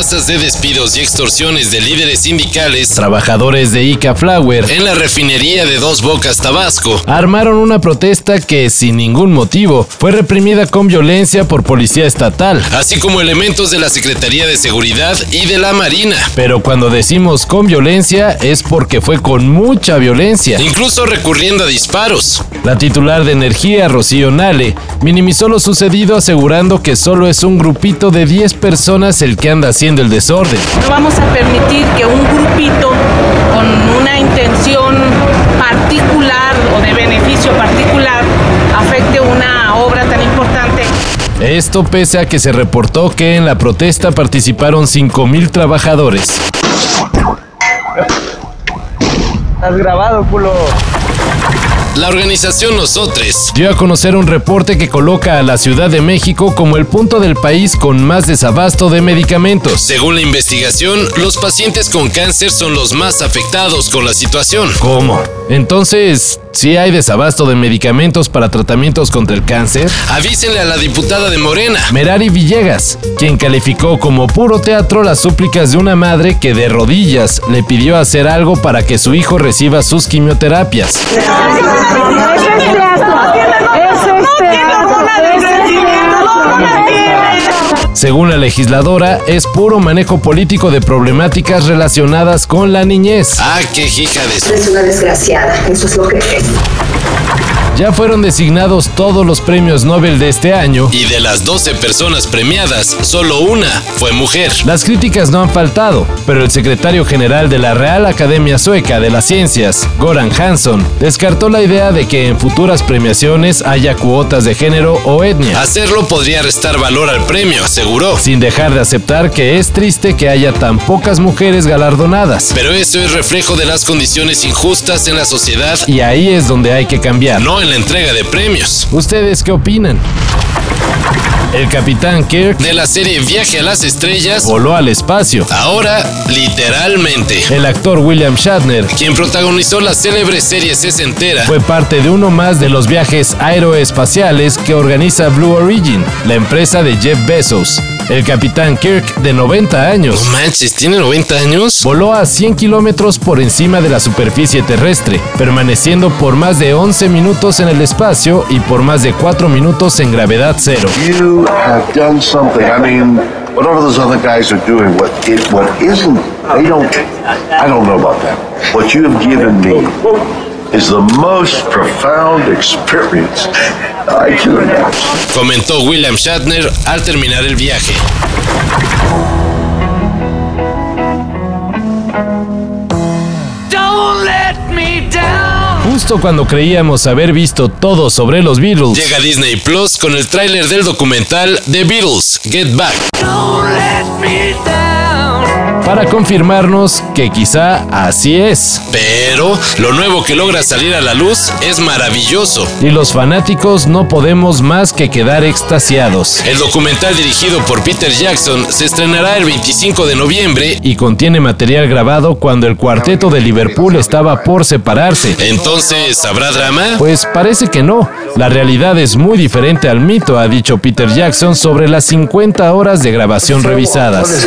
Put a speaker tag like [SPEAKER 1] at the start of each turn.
[SPEAKER 1] amenazas de despidos y extorsiones de líderes sindicales, trabajadores de Ica Flower en la refinería de Dos Bocas, Tabasco, armaron una protesta que, sin ningún motivo, fue reprimida con violencia por policía estatal, así como elementos de la Secretaría de Seguridad y de la Marina. Pero cuando decimos con violencia es porque fue con mucha violencia, incluso recurriendo a disparos. La titular de Energía, Rocío Nale, minimizó lo sucedido asegurando que solo es un grupito de 10 personas el que anda haciendo el desorden.
[SPEAKER 2] No vamos a permitir que un grupito con una intención particular o de beneficio particular afecte una obra tan importante.
[SPEAKER 1] Esto pese a que se reportó que en la protesta participaron 5.000 trabajadores.
[SPEAKER 3] Has grabado, culo.
[SPEAKER 1] La organización Nosotres dio a conocer un reporte que coloca a la Ciudad de México como el punto del país con más desabasto de medicamentos. Según la investigación, los pacientes con cáncer son los más afectados con la situación. ¿Cómo? Entonces, ¿sí hay desabasto de medicamentos para tratamientos contra el cáncer? Avísenle a la diputada de Morena, Merari Villegas, quien calificó como puro teatro las súplicas de una madre que de rodillas le pidió hacer algo para que su hijo reciba sus quimioterapias. Según la legisladora, es puro manejo político de problemáticas relacionadas con la niñez. Ah, qué hija de
[SPEAKER 4] Es una desgraciada, eso es lo que es.
[SPEAKER 1] Ya fueron designados todos los premios Nobel de este año y de las 12 personas premiadas, solo una fue mujer. Las críticas no han faltado, pero el secretario general de la Real Academia Sueca de las Ciencias, Goran Hansson, descartó la idea de que en futuras premiaciones haya cuotas de género o etnia. Hacerlo podría restar valor al premio, aseguró, sin dejar de aceptar que es triste que haya tan pocas mujeres galardonadas. Pero eso es reflejo de las condiciones injustas en la sociedad y ahí es donde hay que cambiar, no en la entrega de premios. ¿Ustedes qué opinan? El capitán Kirk de la serie Viaje a las Estrellas voló al espacio. Ahora, literalmente. El actor William Shatner, quien protagonizó la célebre serie sesentera, fue parte de uno más de los viajes aeroespaciales que organiza Blue Origin, la empresa de Jeff Bezos. El capitán Kirk, de 90 años. No manches, ¿tiene 90 años? Voló a 100 kilómetros por encima de la superficie terrestre, permaneciendo por más de 11 minutos en el espacio y por más de 4 minutos en gravedad cero.
[SPEAKER 5] You have done something. I mean, what all those other guys are doing, what it, what isn't, they don't, I don't know about that. What you have given me is the most profound experience I can imagine.
[SPEAKER 1] Comentó William Shatner al terminar el viaje.
[SPEAKER 2] Don't let me down.
[SPEAKER 1] Justo cuando creíamos haber visto todo sobre los Beatles, llega Disney Plus con el tráiler del documental The Beatles, Get Back.
[SPEAKER 2] Don't let me down.
[SPEAKER 1] Para confirmarnos que quizá así es. Pero lo nuevo que logra salir a la luz es maravilloso. Y los fanáticos no podemos más que quedar extasiados. El documental dirigido por Peter Jackson se estrenará el 25 de noviembre y contiene material grabado cuando el cuarteto de Liverpool estaba por separarse. Entonces, ¿habrá drama? Pues parece que no. La realidad es muy diferente al mito, ha dicho Peter Jackson sobre las 50 horas de grabación revisadas.